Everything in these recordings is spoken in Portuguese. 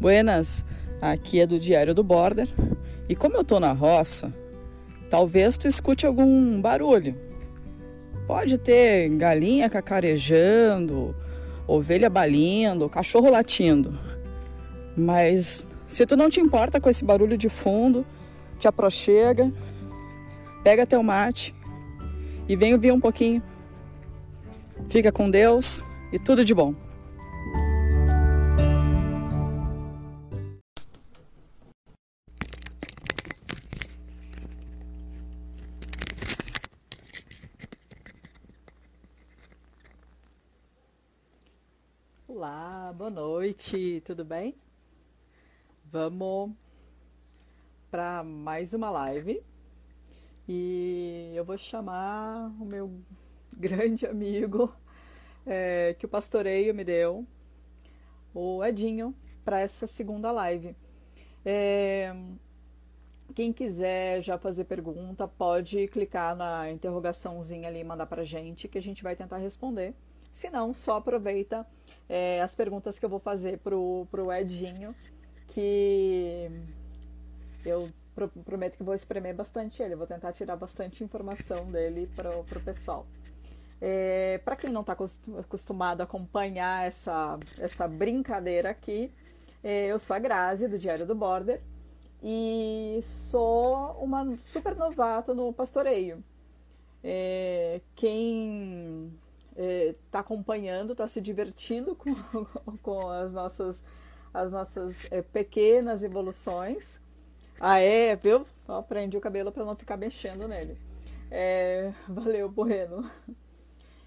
Buenas, aqui é do Diário do Border. E como eu tô na roça, talvez tu escute algum barulho. Pode ter galinha cacarejando, ovelha balindo, cachorro latindo. Mas se tu não te importa com esse barulho de fundo, te aproxega, pega teu mate e vem ouvir um pouquinho. Fica com Deus e tudo de bom. Noite, tudo bem? Vamos para mais uma live e eu vou chamar o meu grande amigo é, que o pastoreio me deu, o Edinho, para essa segunda live. É, quem quiser já fazer pergunta, pode clicar na interrogaçãozinha ali e mandar para gente, que a gente vai tentar responder. Se não, só aproveita é, as perguntas que eu vou fazer pro, pro Edinho, que eu prometo que vou espremer bastante ele, vou tentar tirar bastante informação dele pro, pro pessoal. É, para quem não está acostumado a acompanhar essa, essa brincadeira aqui, é, eu sou a Grazi, do Diário do Border, e sou uma super novata no pastoreio. É, quem está é, acompanhando, está se divertindo com, com as nossas, as nossas é, pequenas evoluções. Ah, é, viu? Ó, prendi o cabelo para não ficar mexendo nele. É, valeu, Bueno.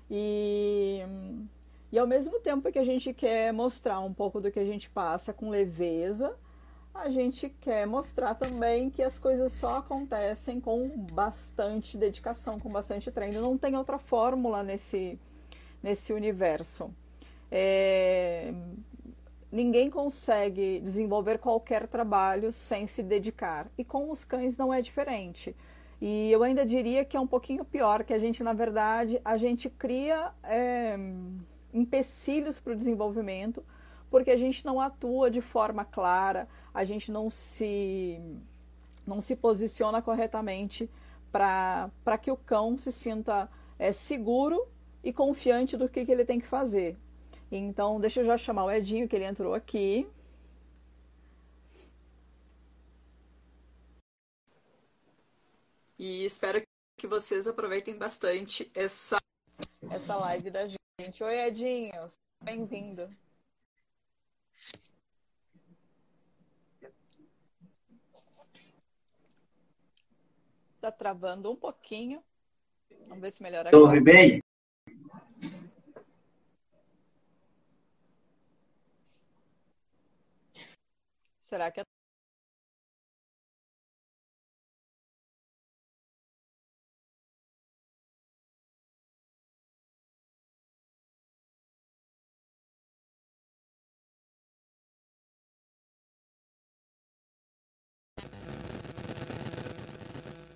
E, e ao mesmo tempo que a gente quer mostrar um pouco do que a gente passa com leveza, a gente quer mostrar também que as coisas só acontecem com bastante dedicação, com bastante treino. Não tem outra fórmula nesse, nesse universo. É, ninguém consegue desenvolver qualquer trabalho sem se dedicar. E com os cães não é diferente. E eu ainda diria que é um pouquinho pior, que a gente, na verdade, a gente cria é, empecilhos para o desenvolvimento, porque a gente não atua de forma clara, a gente não se, não se posiciona corretamente para que o cão se sinta é, seguro e confiante do que, que ele tem que fazer. Então, deixa eu já chamar o Edinho, que ele entrou aqui. E espero que vocês aproveitem bastante essa, essa live da gente. Oi, Edinho, bem-vindo. Está travando um pouquinho. Vamos ver se melhora aqui. Ouve bem? Será que é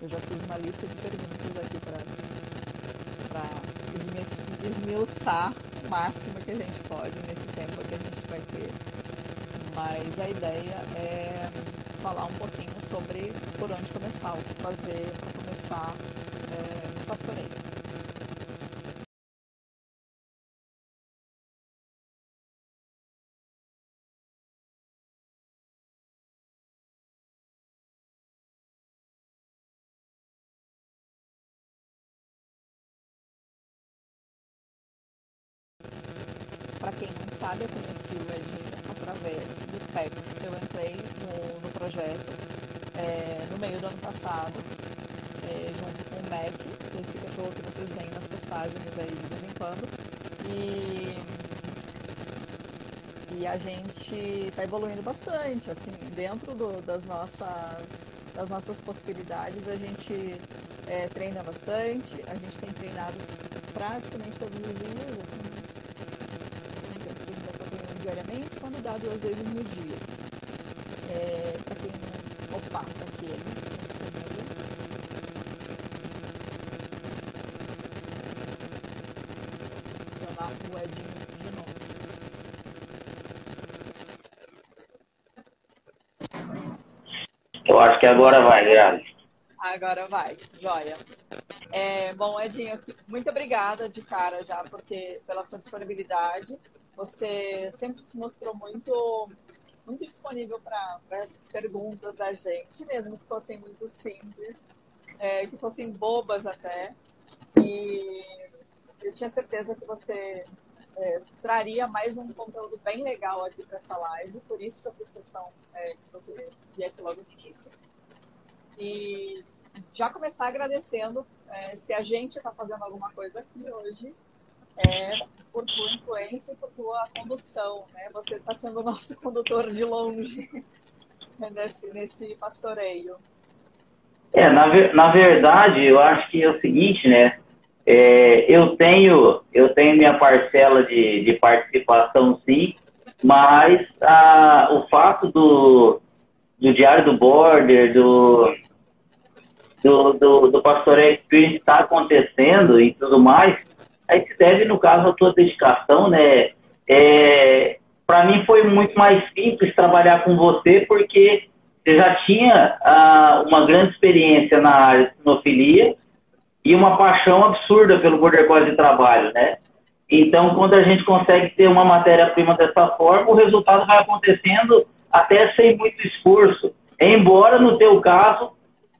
Eu já fiz uma lista de perguntas aqui para esmiuçar o máximo que a gente pode nesse tempo que a gente vai ter mas a ideia é falar um pouquinho sobre por onde começar, o que fazer para começar é, pastoreio. Para quem não sabe, eu conheci o Edinho através do PEX. Eu entrei no, no projeto é, no meio do ano passado, é, junto com o MEC, esse cachorro que vocês veem nas postagens aí de vez em quando. E, e a gente está evoluindo bastante, assim, dentro do, das, nossas, das nossas possibilidades, a gente é, treina bastante, a gente tem treinado praticamente todos os dias, assim, diariamente, quando dá duas vezes no dia. É, para quem não. Opa, tá aqui ele. Edinho de. Eu acho que agora vai, Grazi. Agora vai, joia. É, bom, Edinho, muito obrigada de cara já porque, pela sua disponibilidade. Você sempre se mostrou muito, muito disponível para as perguntas da gente, mesmo que fossem muito simples, é, que fossem bobas até. E eu tinha certeza que você é, traria mais um conteúdo bem legal aqui para essa live, por isso que eu fiz questão é, que você viesse logo no início. E já começar agradecendo é, se a gente está fazendo alguma coisa aqui hoje, é, por tua influência e por tua condução. Né? Você está sendo o nosso condutor de longe nesse, nesse pastoreio. É, na, na verdade, eu acho que é o seguinte, né? É, eu tenho eu tenho minha parcela de, de participação sim, mas a, o fato do, do Diário do Border, do, do, do, do pastoreio experience está acontecendo e tudo mais, aí se deve, no caso, a tua dedicação, né? É, Para mim foi muito mais simples trabalhar com você, porque você já tinha ah, uma grande experiência na área de sinofilia e uma paixão absurda pelo border collie de trabalho, né? Então, quando a gente consegue ter uma matéria-prima dessa forma, o resultado vai acontecendo até sem muito esforço. Embora, no teu caso,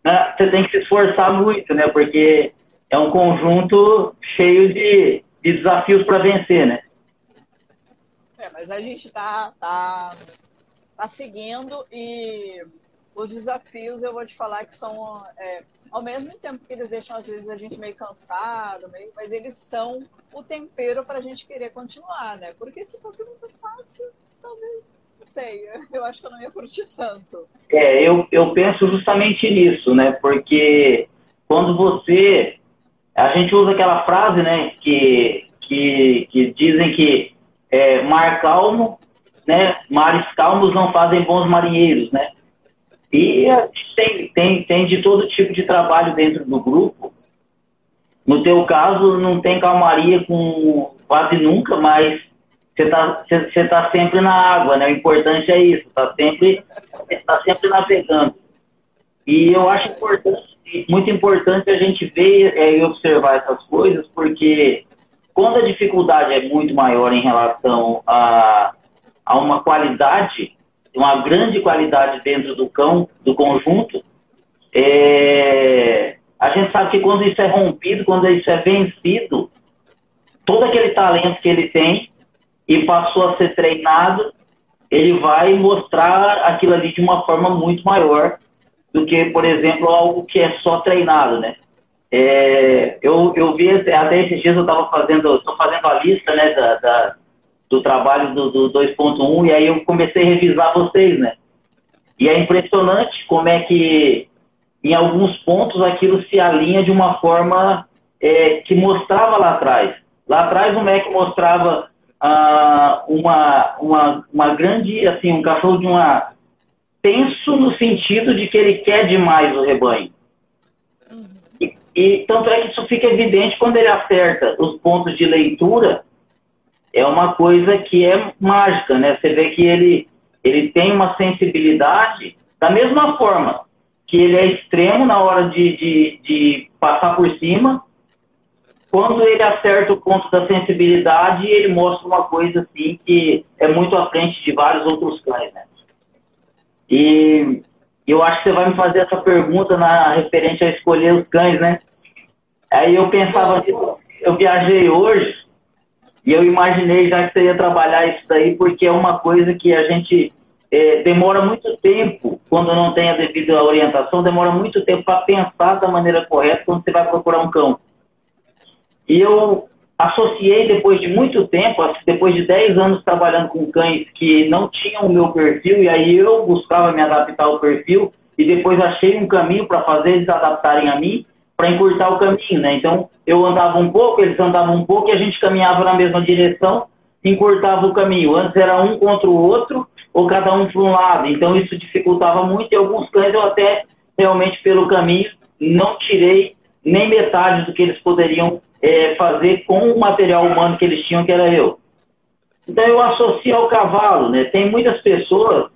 né, você tem que se esforçar muito, né? Porque é um conjunto cheio de, de desafios para vencer, né? É, mas a gente tá, tá, tá seguindo e os desafios eu vou te falar que são é, ao mesmo tempo que eles deixam às vezes a gente meio cansado, meio, mas eles são o tempero para a gente querer continuar, né? Porque se fosse muito fácil, talvez sei, eu acho que eu não ia curtir tanto. É, eu, eu penso justamente nisso, né? Porque quando você. A gente usa aquela frase, né? Que, que, que dizem que é, mar calmo, né? Mares calmos não fazem bons marinheiros, né? E tem, tem, tem de todo tipo de trabalho dentro do grupo. No teu caso, não tem calmaria com quase nunca, mas você está você tá sempre na água, né? O importante é isso, está sempre, tá sempre navegando. E eu acho importante, muito importante a gente ver é, e observar essas coisas, porque quando a dificuldade é muito maior em relação a, a uma qualidade, uma grande qualidade dentro do cão, do conjunto, é, a gente sabe que quando isso é rompido, quando isso é vencido, todo aquele talento que ele tem e passou a ser treinado, ele vai mostrar aquilo ali de uma forma muito maior do que, por exemplo, algo que é só treinado, né? É, eu, eu vi, até esses dias eu estava fazendo, estou fazendo a lista, né, da, da do trabalho do, do 2.1 e aí eu comecei a revisar vocês, né? E é impressionante como é que em alguns pontos aquilo se alinha de uma forma é, que mostrava lá atrás. Lá atrás o MEC mostrava ah, uma, uma, uma grande, assim, um cachorro de uma tenso no sentido de que ele quer demais o rebanho. Uhum. E, e tanto é que isso fica evidente quando ele acerta os pontos de leitura, é uma coisa que é mágica, né? Você vê que ele, ele tem uma sensibilidade da mesma forma que ele é extremo na hora de, de, de passar por cima, quando ele acerta o ponto da sensibilidade, ele mostra uma coisa assim que é muito à frente de vários outros cães, né? E eu acho que você vai me fazer essa pergunta na referente a escolher os cães, né? Aí eu pensava, eu viajei hoje e eu imaginei já que você ia trabalhar isso daí, porque é uma coisa que a gente é, demora muito tempo, quando não tem a devida orientação, demora muito tempo para pensar da maneira correta quando você vai procurar um cão. E eu associei depois de muito tempo, depois de 10 anos trabalhando com cães que não tinham o meu perfil, e aí eu buscava me adaptar ao perfil, e depois achei um caminho para fazer eles adaptarem a mim, para encurtar o caminho, né? Então, eu andava um pouco, eles andavam um pouco, e a gente caminhava na mesma direção, encurtava o caminho. Antes era um contra o outro, ou cada um para um lado. Então, isso dificultava muito, e alguns cães eu até, realmente, pelo caminho, não tirei nem metade do que eles poderiam é, fazer com o material humano que eles tinham, que era eu. Então eu associo ao cavalo, né? Tem muitas pessoas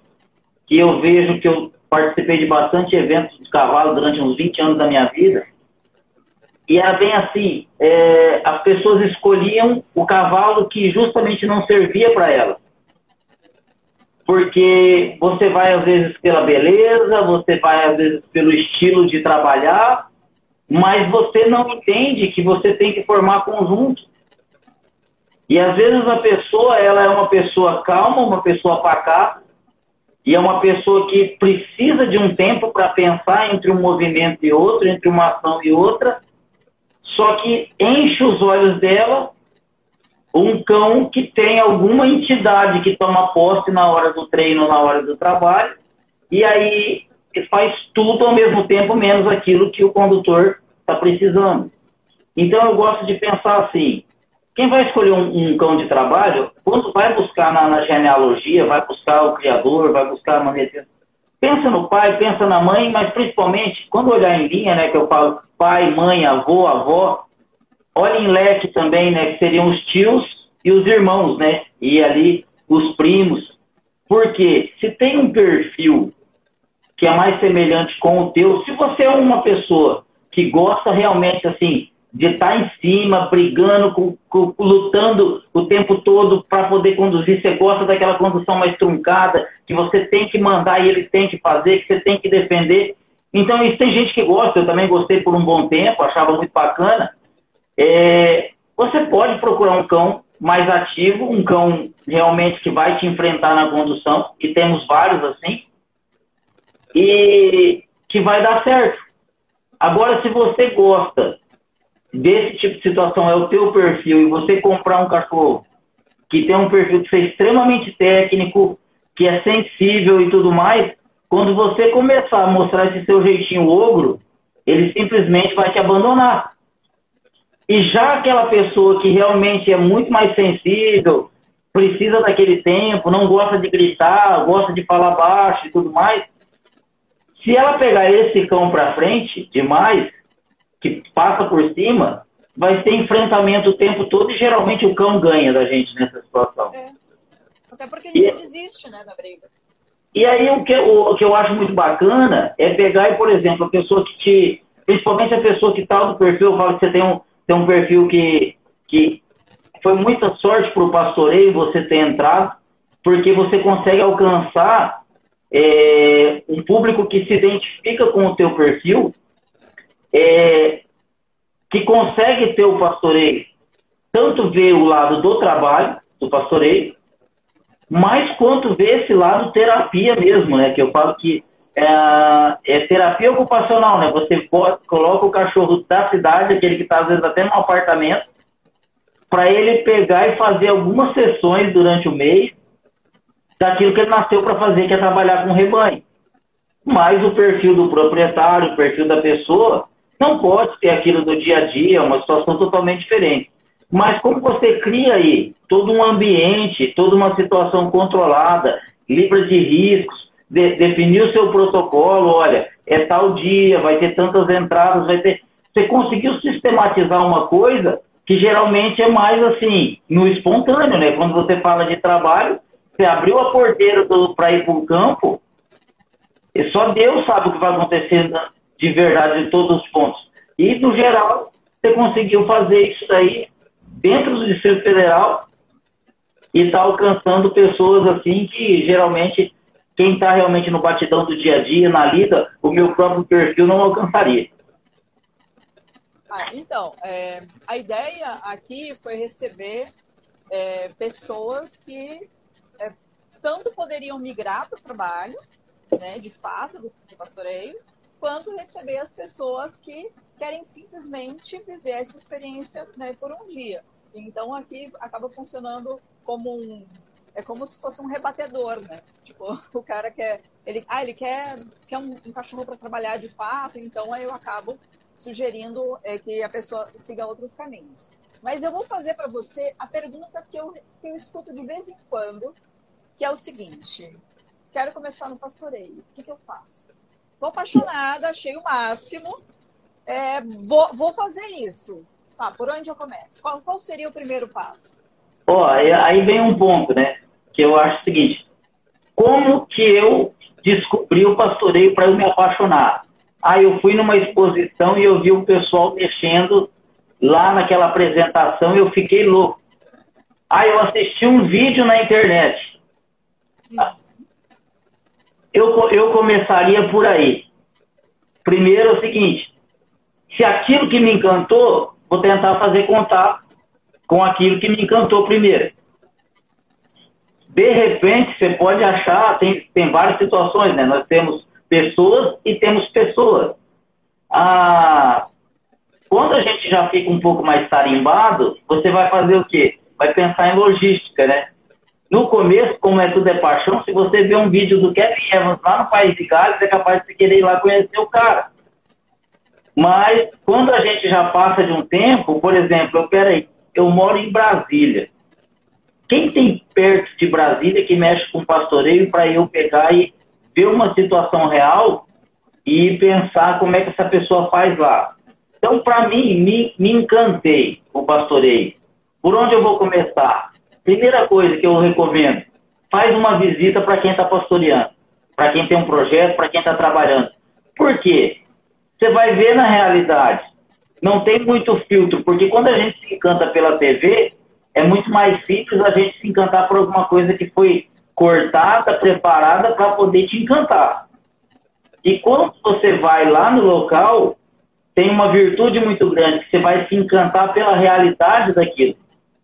que eu vejo que eu participei de bastante eventos de cavalo durante uns 20 anos da minha vida. E era bem assim: é, as pessoas escolhiam o cavalo que justamente não servia para elas. Porque você vai, às vezes, pela beleza, você vai, às vezes, pelo estilo de trabalhar, mas você não entende que você tem que formar conjunto. E às vezes a pessoa, ela é uma pessoa calma, uma pessoa pacata, e é uma pessoa que precisa de um tempo para pensar entre um movimento e outro, entre uma ação e outra, só que enche os olhos dela um cão que tem alguma entidade que toma posse na hora do treino, na hora do trabalho, e aí faz tudo ao mesmo tempo, menos aquilo que o condutor está precisando. Então eu gosto de pensar assim: quem vai escolher um, um cão de trabalho, quando vai buscar na, na, genealogia, vai buscar o criador, vai buscar a maneira. Pensa no pai, pensa na mãe, mas principalmente, quando olhar em linha, né, que eu falo pai, mãe, avô, avó, olha em leque também, né, que seriam os tios e os irmãos, né, e ali os primos. Porque se tem um perfil que é mais semelhante com o teu, se você é uma pessoa que gosta realmente, assim, de estar em cima, brigando, com, com, lutando o tempo todo para poder conduzir. Você gosta daquela condução mais truncada, que você tem que mandar e ele tem que fazer, que você tem que defender. Então, isso tem gente que gosta. Eu também gostei por um bom tempo, achava muito bacana. É, você pode procurar um cão mais ativo, um cão realmente que vai te enfrentar na condução, e temos vários assim, e que vai dar certo. Agora, se você gosta desse tipo de situação é o teu perfil e você comprar um cachorro que tem um perfil que é extremamente técnico, que é sensível e tudo mais, quando você começar a mostrar esse seu jeitinho ogro, ele simplesmente vai te abandonar. E já aquela pessoa que realmente é muito mais sensível, precisa daquele tempo, não gosta de gritar, gosta de falar baixo e tudo mais, se ela pegar esse cão para frente demais, que passa por cima, vai ter enfrentamento o tempo todo e geralmente o cão ganha da gente nessa situação. É. Até porque ninguém e, desiste, né, da briga. E aí o que, o, o, que eu acho muito bacana é pegar e, por exemplo, a pessoa que te. Principalmente a pessoa que está no perfil, eu falo que você tem um, tem um perfil que, que foi muita sorte para o pastoreio você ter entrado, porque você consegue alcançar é, um público que se identifica com o teu perfil é, que consegue ter o pastoreio, tanto ver o lado do trabalho, do pastoreio, mas quanto ver esse lado terapia mesmo, né? Que eu falo que é, é terapia ocupacional, né? Você coloca o cachorro da cidade, aquele que está às vezes até no apartamento, para ele pegar e fazer algumas sessões durante o mês daquilo que ele nasceu para fazer, que é trabalhar com rebanho. Mas o perfil do proprietário, o perfil da pessoa, não pode ter aquilo do dia a dia, é uma situação totalmente diferente. Mas como você cria aí todo um ambiente, toda uma situação controlada, livre de riscos, de, definir o seu protocolo, olha, é tal dia, vai ter tantas entradas, vai ter. Você conseguiu sistematizar uma coisa que geralmente é mais assim, no espontâneo, né? Quando você fala de trabalho, você abriu a porteira para ir para o campo, e só Deus sabe o que vai acontecer de verdade em todos os pontos. E, no geral, você conseguiu fazer isso daí dentro do Distrito Federal e está alcançando pessoas assim que geralmente quem está realmente no batidão do dia a dia, na lida, o meu próprio perfil não alcançaria. Ah, então, é, a ideia aqui foi receber é, pessoas que é, tanto poderiam migrar para o trabalho, né, de fato, do, pastoreio, quanto receber as pessoas que querem simplesmente viver essa experiência né, por um dia. Então aqui acaba funcionando como um é como se fosse um rebatedor, né? Tipo, o cara quer ele ah ele quer quer um, um cachorro para trabalhar de fato, então aí eu acabo sugerindo é, que a pessoa siga outros caminhos. Mas eu vou fazer para você a pergunta que eu, que eu escuto de vez em quando, que é o seguinte: quero começar no pastoreio, o que, que eu faço? Tô apaixonada, achei o máximo. É, vou, vou fazer isso. Tá, por onde eu começo? Qual, qual seria o primeiro passo? Ó, aí vem um ponto, né? Que eu acho o seguinte: como que eu descobri o pastoreio para eu me apaixonar. Aí eu fui numa exposição e eu vi o pessoal mexendo lá naquela apresentação e eu fiquei louco. Aí eu assisti um vídeo na internet. Eu, eu começaria por aí. Primeiro é o seguinte: se aquilo que me encantou, vou tentar fazer contato com aquilo que me encantou primeiro. De repente, você pode achar, tem, tem várias situações, né? Nós temos pessoas e temos pessoas. Ah, quando a gente já fica um pouco mais tarimbado, você vai fazer o quê? Vai pensar em logística, né? No começo, como é tudo é paixão, se você vê um vídeo do Kevin Evans lá no País de Gales, é capaz de querer ir lá conhecer o cara. Mas quando a gente já passa de um tempo, por exemplo, eu, peraí, eu moro em Brasília. Quem tem perto de Brasília que mexe com pastoreio para eu pegar e ver uma situação real e pensar como é que essa pessoa faz lá? Então, para mim, me, me encantei o pastoreio. Por onde eu vou começar? Primeira coisa que eu recomendo, faz uma visita para quem está pastoreando, para quem tem um projeto, para quem está trabalhando. Por quê? Você vai ver na realidade, não tem muito filtro, porque quando a gente se encanta pela TV, é muito mais simples a gente se encantar por alguma coisa que foi cortada, preparada para poder te encantar. E quando você vai lá no local, tem uma virtude muito grande, que você vai se encantar pela realidade daquilo.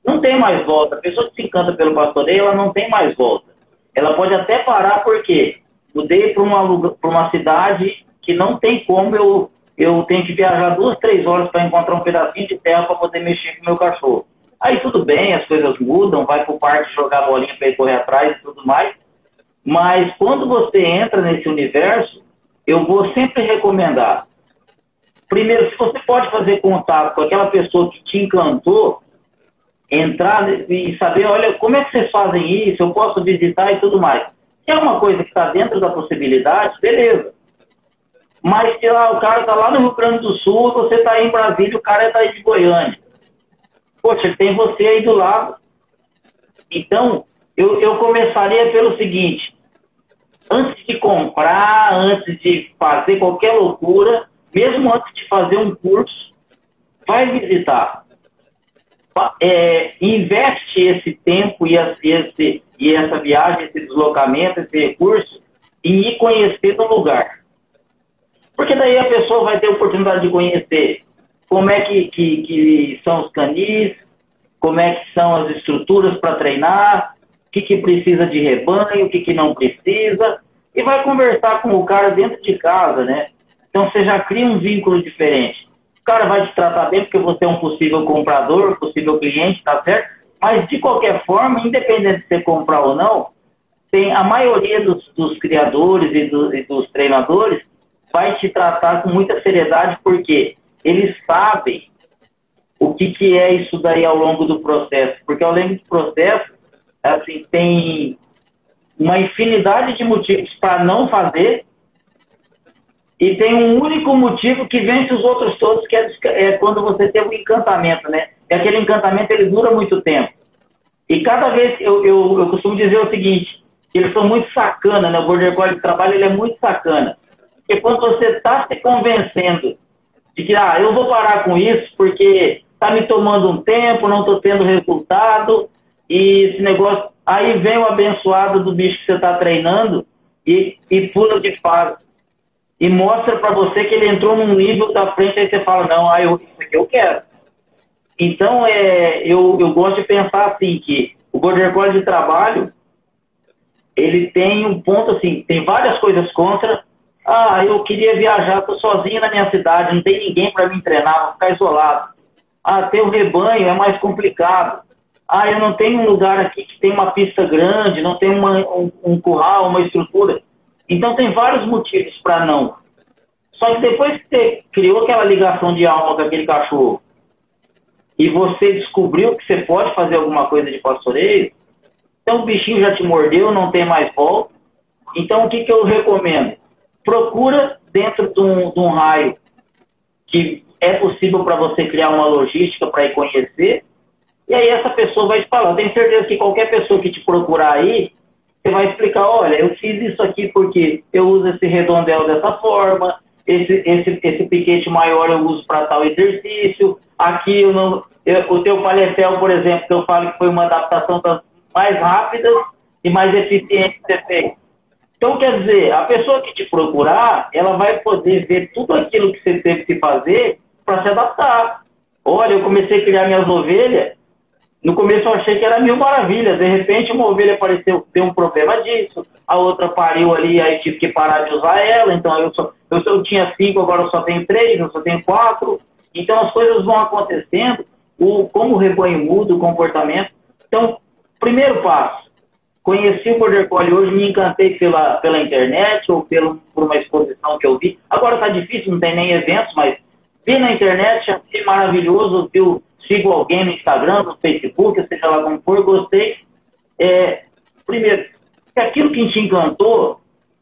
Não tem mais volta. A pessoa que se encanta pelo pastoreio, ela não tem mais volta. Ela pode até parar, porque mudei para uma, uma cidade que não tem como eu, eu tenho que viajar duas, três horas para encontrar um pedacinho de terra para poder mexer com o meu cachorro. Aí tudo bem, as coisas mudam, vai para o parque jogar bolinha para ir correr atrás e tudo mais. Mas quando você entra nesse universo, eu vou sempre recomendar. Primeiro, se você pode fazer contato com aquela pessoa que te encantou, entrar e saber, olha, como é que vocês fazem isso, eu posso visitar e tudo mais. Se é uma coisa que está dentro da possibilidade, beleza. Mas se lá, o cara está lá no Rio Grande do Sul, você está em Brasília, o cara está aí de Goiânia. Poxa, tem você aí do lado. Então, eu, eu começaria pelo seguinte: antes de comprar, antes de fazer qualquer loucura, mesmo antes de fazer um curso, vai visitar é, investe esse tempo e, esse, e essa viagem, esse deslocamento, esse recurso em ir conhecer o lugar. Porque daí a pessoa vai ter a oportunidade de conhecer como é que, que, que são os canis, como é que são as estruturas para treinar, o que, que precisa de rebanho, o que, que não precisa, e vai conversar com o cara dentro de casa, né? Então você já cria um vínculo diferente cara vai te tratar bem porque você é um possível comprador, possível cliente, tá certo? Mas, de qualquer forma, independente de você comprar ou não, tem a maioria dos, dos criadores e, do, e dos treinadores vai te tratar com muita seriedade porque eles sabem o que, que é isso daí ao longo do processo. Porque ao longo do processo, assim, tem uma infinidade de motivos para não fazer e tem um único motivo que vence os outros todos, que é, é quando você tem um encantamento, né? E aquele encantamento, ele dura muito tempo. E cada vez, eu, eu, eu costumo dizer o seguinte, eles são muito sacana, né? O Border Collie de trabalho, ele é muito sacana. Porque quando você está se convencendo de que, ah, eu vou parar com isso porque está me tomando um tempo, não estou tendo resultado, e esse negócio... Aí vem o abençoado do bicho que você está treinando e, e pula de fase e mostra para você que ele entrou num nível da frente, aí você fala, não, ah, eu, isso aqui eu quero. Então, é, eu, eu gosto de pensar assim, que o Border Collie de trabalho, ele tem um ponto assim, tem várias coisas contra. Ah, eu queria viajar, estou sozinho na minha cidade, não tem ninguém para me treinar, vou ficar isolado. Ah, ter um rebanho é mais complicado. Ah, eu não tenho um lugar aqui que tem uma pista grande, não tem uma, um, um curral, uma estrutura. Então tem vários motivos para não. Só que depois que você criou aquela ligação de alma com aquele cachorro e você descobriu que você pode fazer alguma coisa de pastoreio, então o bichinho já te mordeu, não tem mais volta. Então o que, que eu recomendo? Procura dentro de um, de um raio que é possível para você criar uma logística para ir conhecer. E aí essa pessoa vai te falar. Eu tenho certeza que qualquer pessoa que te procurar aí, Você vai explicar, olha, eu fiz isso aqui porque eu uso esse redondel dessa forma, esse, esse, esse piquete maior eu uso para tal exercício, aqui eu não, eu, o teu paletel, por exemplo, que eu falo que foi uma adaptação das mais rápidas e mais eficiente que você fez. Então, quer dizer, a pessoa que te procurar, ela vai poder ver tudo aquilo que você teve que fazer para se adaptar. Olha, eu comecei a criar minhas ovelhas, no começo eu achei que era mil maravilhas, de repente uma ovelha apareceu, tem um problema disso, a outra pariu ali, aí tive que parar de usar ela, então eu só, eu, eu tinha cinco, agora eu só tenho três, eu só tenho quatro, então as coisas vão acontecendo, o, como o rebanho muda, o comportamento. Então, primeiro passo, conheci o Border Collie hoje, me encantei pela, pela internet ou pelo, por uma exposição que eu vi. Agora está difícil, não tem nem eventos, mas vi na internet, achei maravilhoso, viu, sigo alguém no Instagram, no Facebook, seja lá como for, gostei. É, primeiro, aquilo que te encantou,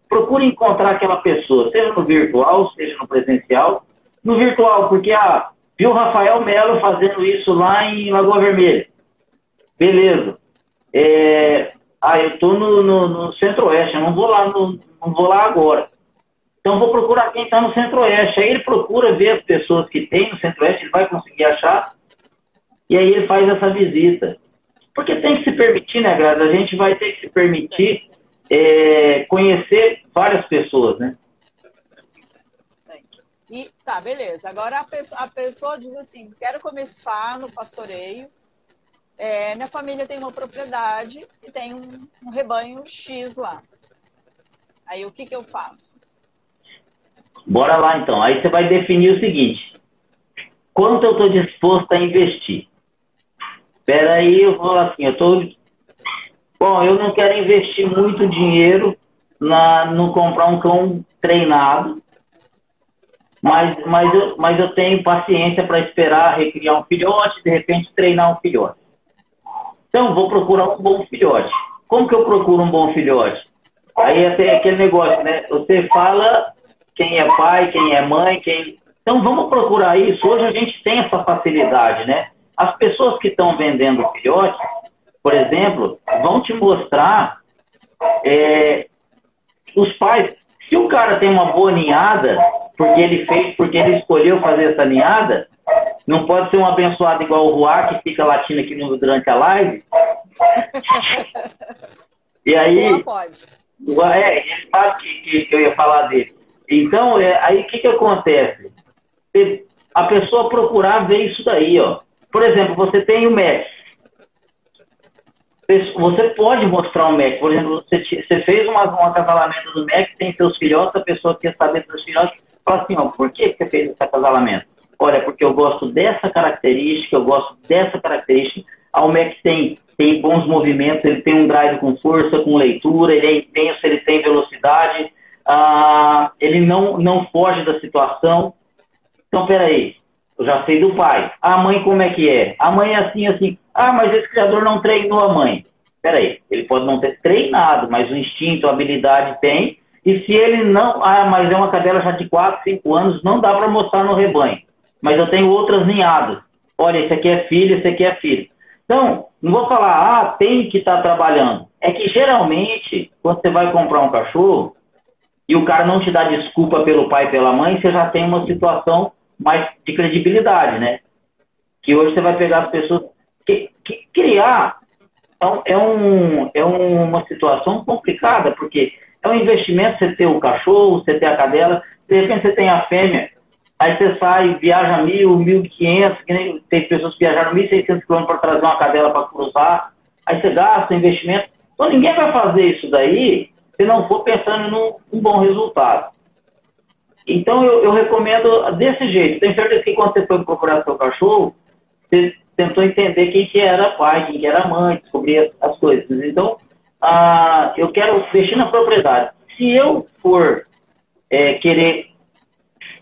procure encontrar aquela pessoa, seja no virtual, seja no presencial. No virtual, porque ah, viu o Rafael Melo fazendo isso lá em Lagoa Vermelha. Beleza. É, ah, eu estou no, no, no Centro-Oeste, eu não vou lá, no, não vou lá agora. Então vou procurar quem está no Centro-Oeste. Aí ele procura ver as pessoas que tem no Centro-Oeste, ele vai conseguir achar. E aí ele faz essa visita. Porque tem que se permitir, né, Graça? A gente vai ter que se permitir é, conhecer várias pessoas, né? E tá, beleza. Agora a pessoa, a pessoa diz assim: quero começar no pastoreio. É, minha família tem uma propriedade e tem um, um, rebanho X lá. Aí o que, que eu faço? Bora lá então. Aí você vai definir o seguinte: quanto eu estou disposto a investir? Espera aí, eu vou assim, eu estou Bom, eu não quero investir muito dinheiro na, no comprar um cão treinado, mas, mas, eu, mas eu tenho paciência para esperar recriar um filhote, de repente treinar um filhote. Então, vou procurar um bom filhote. Como que eu procuro um bom filhote? Aí até aquele negócio, né? Você fala quem é pai, quem é mãe, quem. Então vamos procurar isso. Hoje a gente tem essa facilidade, né? As pessoas que estão vendendo filhote, por exemplo, vão te mostrar é, os pais. Se o cara tem uma boa ninhada, porque ele fez, porque ele escolheu fazer essa ninhada, não pode ser um abençoado igual o Ruá, que fica latindo aqui no, durante a live. e aí. Não pode. É, ele sabe que, que, que, eu ia falar dele. Então, é, aí o que, que acontece? A pessoa procurar ver isso daí, ó. Por exemplo, você tem o Messi você pode mostrar um MEC. Por exemplo, você, você fez um acasalamento do MEC, tem seus filhotes, a pessoa quer saber dos filhotes, fala assim, ó, por que você fez esse acasalamento? Olha, porque eu gosto dessa característica, eu gosto dessa característica. A MEC tem, tem bons movimentos, ele tem um drive com força, com leitura, ele é intenso, ele tem velocidade, ah, ele não, não foge da situação. Então, peraí, eu já sei do pai. A mãe como é que é? A mãe é assim, assim. Ah, mas esse criador não treinou a mãe. Peraí, ele pode não ter treinado, mas o instinto, a habilidade tem. E se ele não, ah, mas é uma cadela já de 4, 5 anos, não dá para mostrar no rebanho. Mas eu tenho outras ninhadas. Olha, esse aqui é filho, esse aqui é filho. Então, não vou falar, ah, tem que estar tá trabalhando. É que geralmente, quando você vai comprar um cachorro e o cara não te dá desculpa pelo pai e pela mãe, você já tem uma situação mais de credibilidade, né? Que hoje você vai pegar as pessoas. Que, que criar é, um, é uma situação complicada, porque é um investimento você ter o cachorro, você ter a cadela, de repente você tem a fêmea, aí você sai, viaja mil, mil quinhentos, tem pessoas que viajaram mil seiscentos quilômetros para trazer uma cadela para cruzar, aí você gasta investimento. Então ninguém vai fazer isso daí se não for pensando num, num bom resultado. Então eu, eu, recomendo desse jeito. Tenho certeza que quando você foi procurar seu cachorro, você tentou entender quem que era pai, quem que era mãe, descobrir as, as coisas. Então, ah, eu quero investir na propriedade. Se eu for é, querer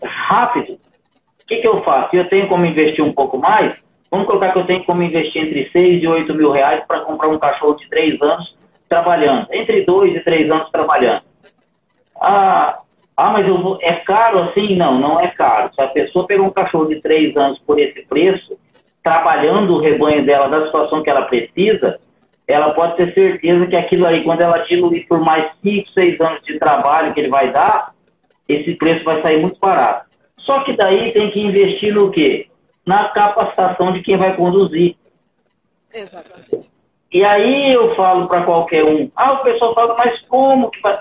rápido, o que, que eu faço? Eu tenho como investir um pouco mais? Vamos colocar que eu tenho como investir entre 6 e 8 mil reais para comprar um cachorro de 3 anos trabalhando. Entre 2 e 3 anos trabalhando. Ah, ah, mas eu vou, é caro assim? Não, não é caro. Se a pessoa pegar um cachorro de três anos por esse preço, trabalhando o rebanho dela da situação que ela precisa, ela pode ter certeza que aquilo aí, quando ela diluir por mais 5, 6 anos de trabalho que ele vai dar, esse preço vai sair muito barato. Só que daí tem que investir no quê? Na capacitação de quem vai conduzir. Exatamente. E aí eu falo para qualquer um, ah, o pessoal fala, mas como que vai?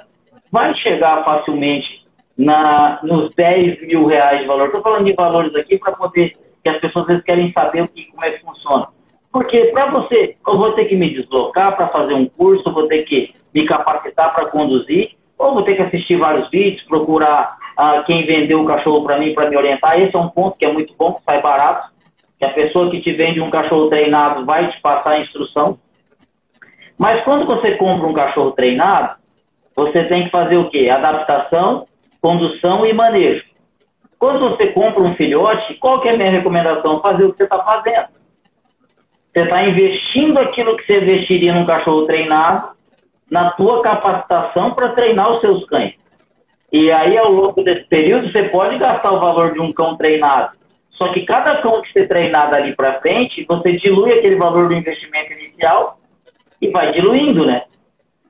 Vai chegar facilmente na, nos 10 mil reais de valor. Estou falando de valores aqui para poder, que as pessoas vezes querem saber o que, como é que funciona. Porque para você, eu vou ter que me deslocar para fazer um curso, vou ter que me capacitar para conduzir, ou vou ter que assistir vários vídeos, procurar ah, quem vendeu o cachorro para mim para me orientar. Esse é um ponto que é muito bom, que sai barato. Que a pessoa que te vende um cachorro treinado vai te passar a instrução. Mas quando você compra um cachorro treinado, você tem que fazer o quê? Adaptação, condução e manejo. Quando você compra um filhote, qual que é a minha recomendação? Fazer o que você está fazendo. Você está investindo aquilo que você investiria num cachorro treinado na tua capacitação para treinar os seus cães. E aí, ao longo desse período, você pode gastar o valor de um cão treinado. Só que cada cão que você treinar dali para frente, você dilui aquele valor do investimento inicial e vai diluindo, né?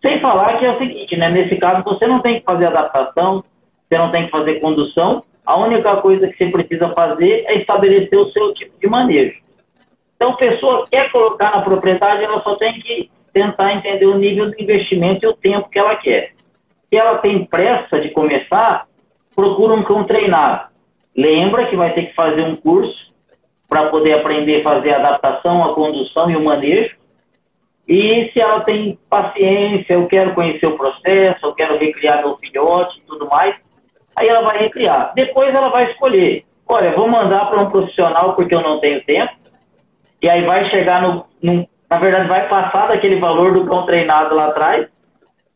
Sem falar que é o seguinte, né? Nesse caso, você não tem que fazer adaptação, você não tem que fazer condução. A única coisa que você precisa fazer é estabelecer o seu tipo de manejo. Então, pessoa quer colocar na propriedade, ela só tem que tentar entender o nível de investimento e o tempo que ela quer. Se ela tem pressa de começar, procura um cão treinado. Lembra que vai ter que fazer um curso para poder aprender a fazer a adaptação, a condução e o manejo. E se ela tem paciência, eu quero conhecer o processo, eu quero recriar meu filhote e tudo mais, aí ela vai recriar. Depois ela vai escolher. Olha, vou mandar para um profissional porque eu não tenho tempo. E aí vai chegar no, Na verdade, vai passar daquele valor do cão treinado lá atrás.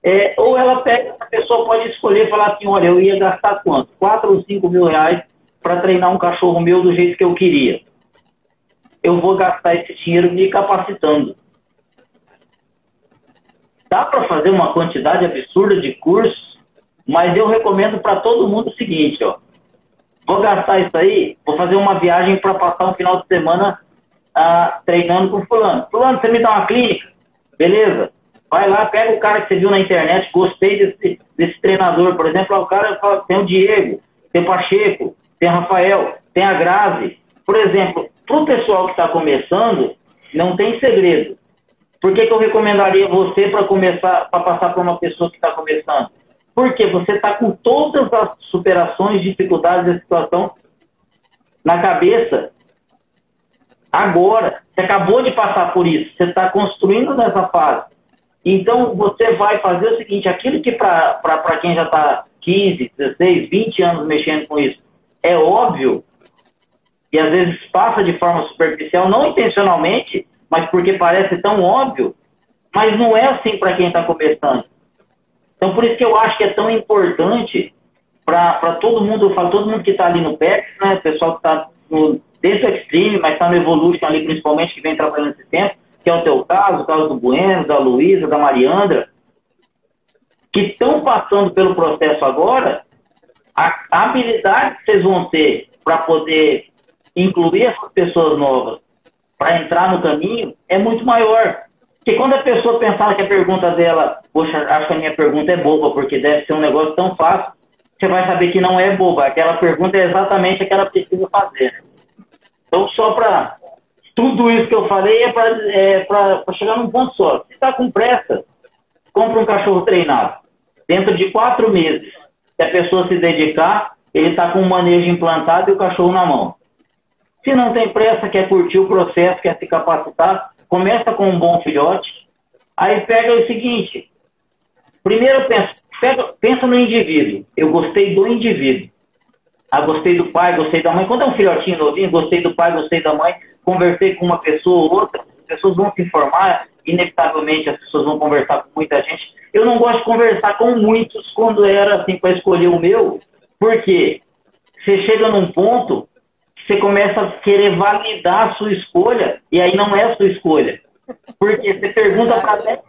É, ou ela pega, a pessoa pode escolher falar assim, olha, eu ia gastar quanto? 4 ou 5 mil reais para treinar um cachorro meu do jeito que eu queria. Eu vou gastar esse dinheiro me capacitando. Dá para fazer uma quantidade absurda de cursos, mas eu recomendo para todo mundo o seguinte, ó. Vou gastar isso aí, vou fazer uma viagem para passar um final de semana ah, treinando com fulano. Fulano, você me dá uma clínica? Beleza. Vai lá, pega o cara que você viu na internet, gostei desse, desse treinador. Por exemplo, o cara fala, tem o Diego, tem o Pacheco, tem o Rafael, tem a Grazi. Por exemplo, para o pessoal que está começando, não tem segredo. Por que, que eu recomendaria você para começar, para passar para uma pessoa que está começando? Porque você está com todas as superações, dificuldades da situação na cabeça. Agora, você acabou de passar por isso, você está construindo nessa fase. Então, você vai fazer o seguinte: aquilo que para quem já está 15, 16, 20 anos mexendo com isso, é óbvio, e às vezes passa de forma superficial, não intencionalmente, mas porque parece tão óbvio, mas não é assim para quem está começando. Então, por isso que eu acho que é tão importante para todo mundo, eu falo, todo mundo que está ali no PEX, né, o pessoal que está dentro do Extreme, mas está no Evolution ali principalmente, que vem trabalhando esse tempo, que é o teu caso, o caso do Bueno, da Luísa, da Mariandra, que estão passando pelo processo agora, a, a habilidade que vocês vão ter para poder incluir essas pessoas novas para entrar no caminho é muito maior. Porque quando a pessoa pensar que a pergunta dela, poxa, acho que a minha pergunta é boba, porque deve ser um negócio tão fácil, você vai saber que não é boba. Aquela pergunta é exatamente a que ela precisa fazer. Então, só para. Tudo isso que eu falei é para é chegar num ponto só. Se está com pressa, compra um cachorro treinado. Dentro de quatro meses, se a pessoa se dedicar, ele está com o manejo implantado e o cachorro na mão. Se não tem pressa, quer curtir o processo, quer se capacitar, começa com um bom filhote. Aí pega o seguinte: primeiro pensa, pensa no indivíduo. Eu gostei do indivíduo. Ah, gostei do pai, gostei da mãe. Quando é um filhotinho novinho, gostei do pai, gostei da mãe, conversei com uma pessoa ou outra, as pessoas vão se informar, inevitavelmente as pessoas vão conversar com muita gente. Eu não gosto de conversar com muitos quando era assim para escolher o meu, porque você chega num ponto você começa a querer validar a sua escolha e aí não é a sua escolha. Porque você pergunta para 10,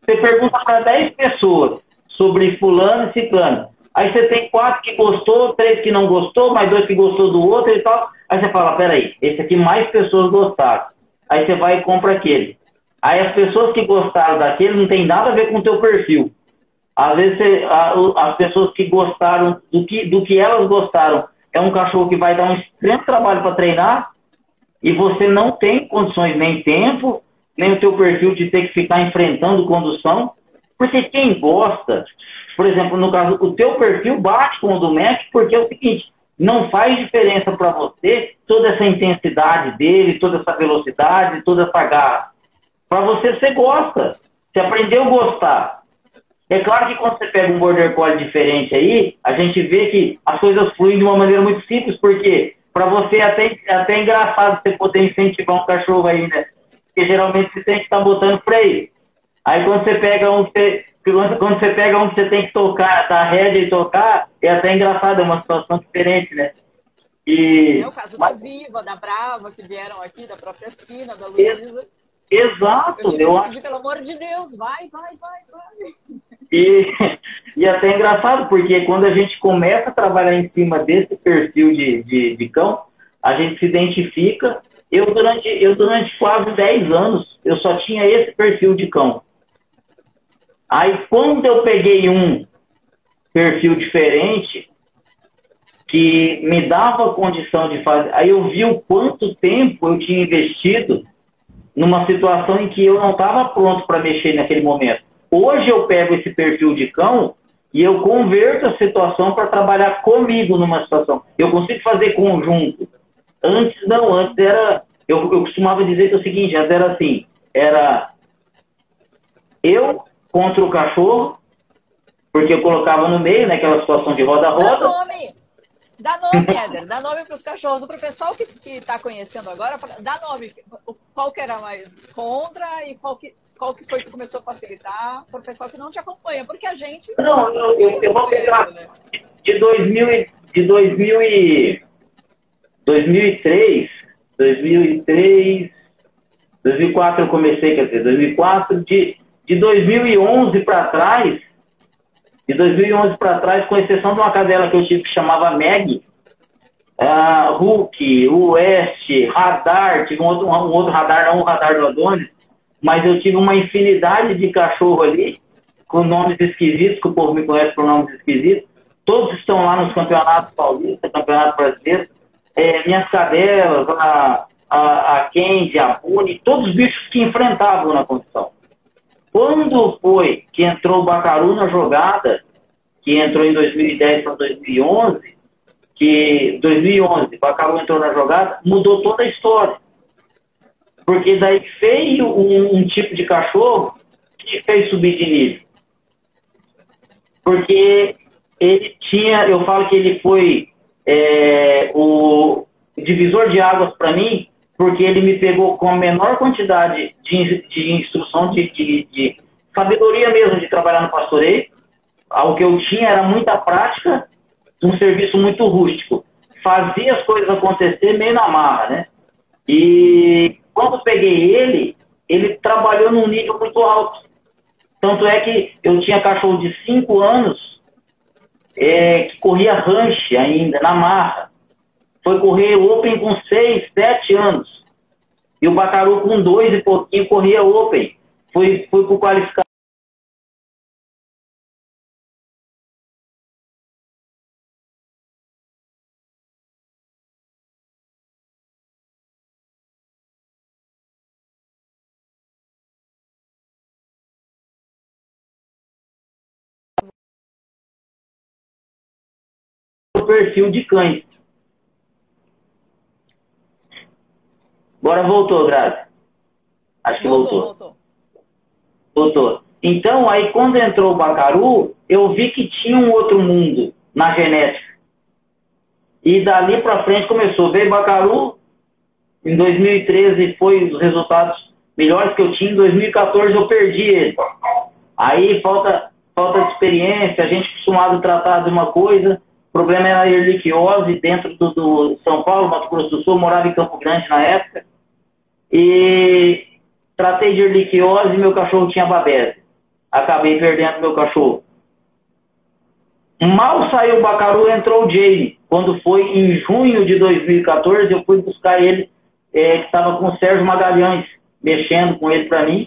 você pergunta para 10 pessoas sobre fulano e ciclano. Aí você tem quatro que gostou, três que não gostou, mais dois que gostou do outro e tal. Aí você fala, peraí, esse aqui mais pessoas gostaram. Aí você vai e compra aquele. Aí as pessoas que gostaram daquele não tem nada a ver com o teu perfil. Às vezes você, a, as pessoas que gostaram do que, do que elas gostaram é um cachorro que vai dar um extremo trabalho para treinar e você não tem condições nem tempo, nem o teu perfil de ter que ficar enfrentando condução, porque quem gosta, por exemplo, no caso, o teu perfil bate com o do Mac, porque é o seguinte, não faz diferença para você toda essa intensidade dele, toda essa velocidade, toda essa garra. Para você, você gosta. Você aprendeu a gostar. É claro que quando você pega um border collie diferente aí, a gente vê que as coisas fluem de uma maneira muito simples, porque para você é até, é até engraçado você poder incentivar um cachorro aí, né? Porque geralmente você tem que estar tá botando freio. Aí quando você pega um você, quando você pega um que você tem que tocar, dar rédea e tocar, é até engraçado, é uma situação diferente, né? E... É o caso da Viva, da Brava, que vieram aqui, da própria Sina, da Luísa. Exato. Eu, eu acho... pelo amor de Deus, vai, vai, vai, vai. E, e até é engraçado, porque quando a gente começa a trabalhar em cima desse perfil de, de, de cão, a gente se identifica. Eu durante, eu, durante quase 10 anos, eu só tinha esse perfil de cão. Aí, quando eu peguei um perfil diferente, que me dava condição de fazer, aí eu vi o quanto tempo eu tinha investido numa situação em que eu não estava pronto para mexer naquele momento. Hoje eu pego esse perfil de cão e eu converto a situação para trabalhar comigo numa situação. Eu consigo fazer conjunto. Antes não, antes era. Eu, eu costumava dizer que é o seguinte, antes era assim, era eu contra o cachorro, porque eu colocava no meio, naquela né, situação de roda-roda. Dá nome! Dá nome, Éder, dá nome para os cachorros. Para o pessoal que está conhecendo agora, dá nome. Qual que era mais contra e qual que, qual que foi que começou a facilitar para o pessoal que não te acompanha, porque a gente. Não, eu, eu, eu vou pegar né? de 2000 de 2000 e 2003, 2003, 2004 eu comecei, quer dizer, 2004 de de 2011 para trás, de 2011 para trás, com exceção de uma cadela que eu tive que chamava Meg, uh, Hulk, West, Radar, tive um outro, um outro radar, não o radar do Adonis, mas eu tive uma infinidade de cachorro ali, com nomes esquisitos, que o povo me conhece por nomes esquisitos. Todos estão lá nos campeonatos paulistas, campeonatos brasileiros. É, minhas cadelas, a, a, a Kendi, a Puni, todos os bichos que enfrentavam na condição. Quando foi que entrou o Bacaru na jogada, que entrou em 2010 para 2011, que 2011 o Bacaru entrou na jogada, mudou toda a história. Porque daí veio um, um tipo de cachorro que fez subir de nível. Porque ele tinha, eu falo que ele foi é, o divisor de águas para mim, porque ele me pegou com a menor quantidade de, de instrução, de, de, de, sabedoria mesmo de trabalhar no pastoreio. O que eu tinha era muita prática, um serviço muito rústico. Fazia as coisas acontecer meio na marra, né? E quando peguei ele, ele trabalhou num nível muito alto. Tanto é que eu tinha cachorro de 5 anos é, que corria ranche ainda, na marra foi correr Open com 6, 7 anos. E o Bacaru com 2 e pouquinho corria Open. Foi, foi por qualificar. Perfil de cães. Agora voltou, Grazi. Acho que voltou. Voltou. voltou. Então, aí quando entrou o Bacaru, eu vi que tinha um outro mundo na genética. E dali para frente começou. Veio Bacaru, em 2013 foi os resultados melhores que eu tinha, em 2014 eu perdi ele. Aí falta, falta de experiência, a gente acostumado a tratar de uma coisa, o problema era a erliquiose dentro do, do São Paulo, Mato Grosso do Sul, morava em Campo Grande na época. E tratei de erliquiose e meu cachorro tinha babese. Acabei perdendo meu cachorro. Mal saiu o Bacaru, entrou o Jane. Quando foi em junho de 2014, eu fui buscar ele, é, que estava com o Sérgio Magalhães, mexendo com ele para mim.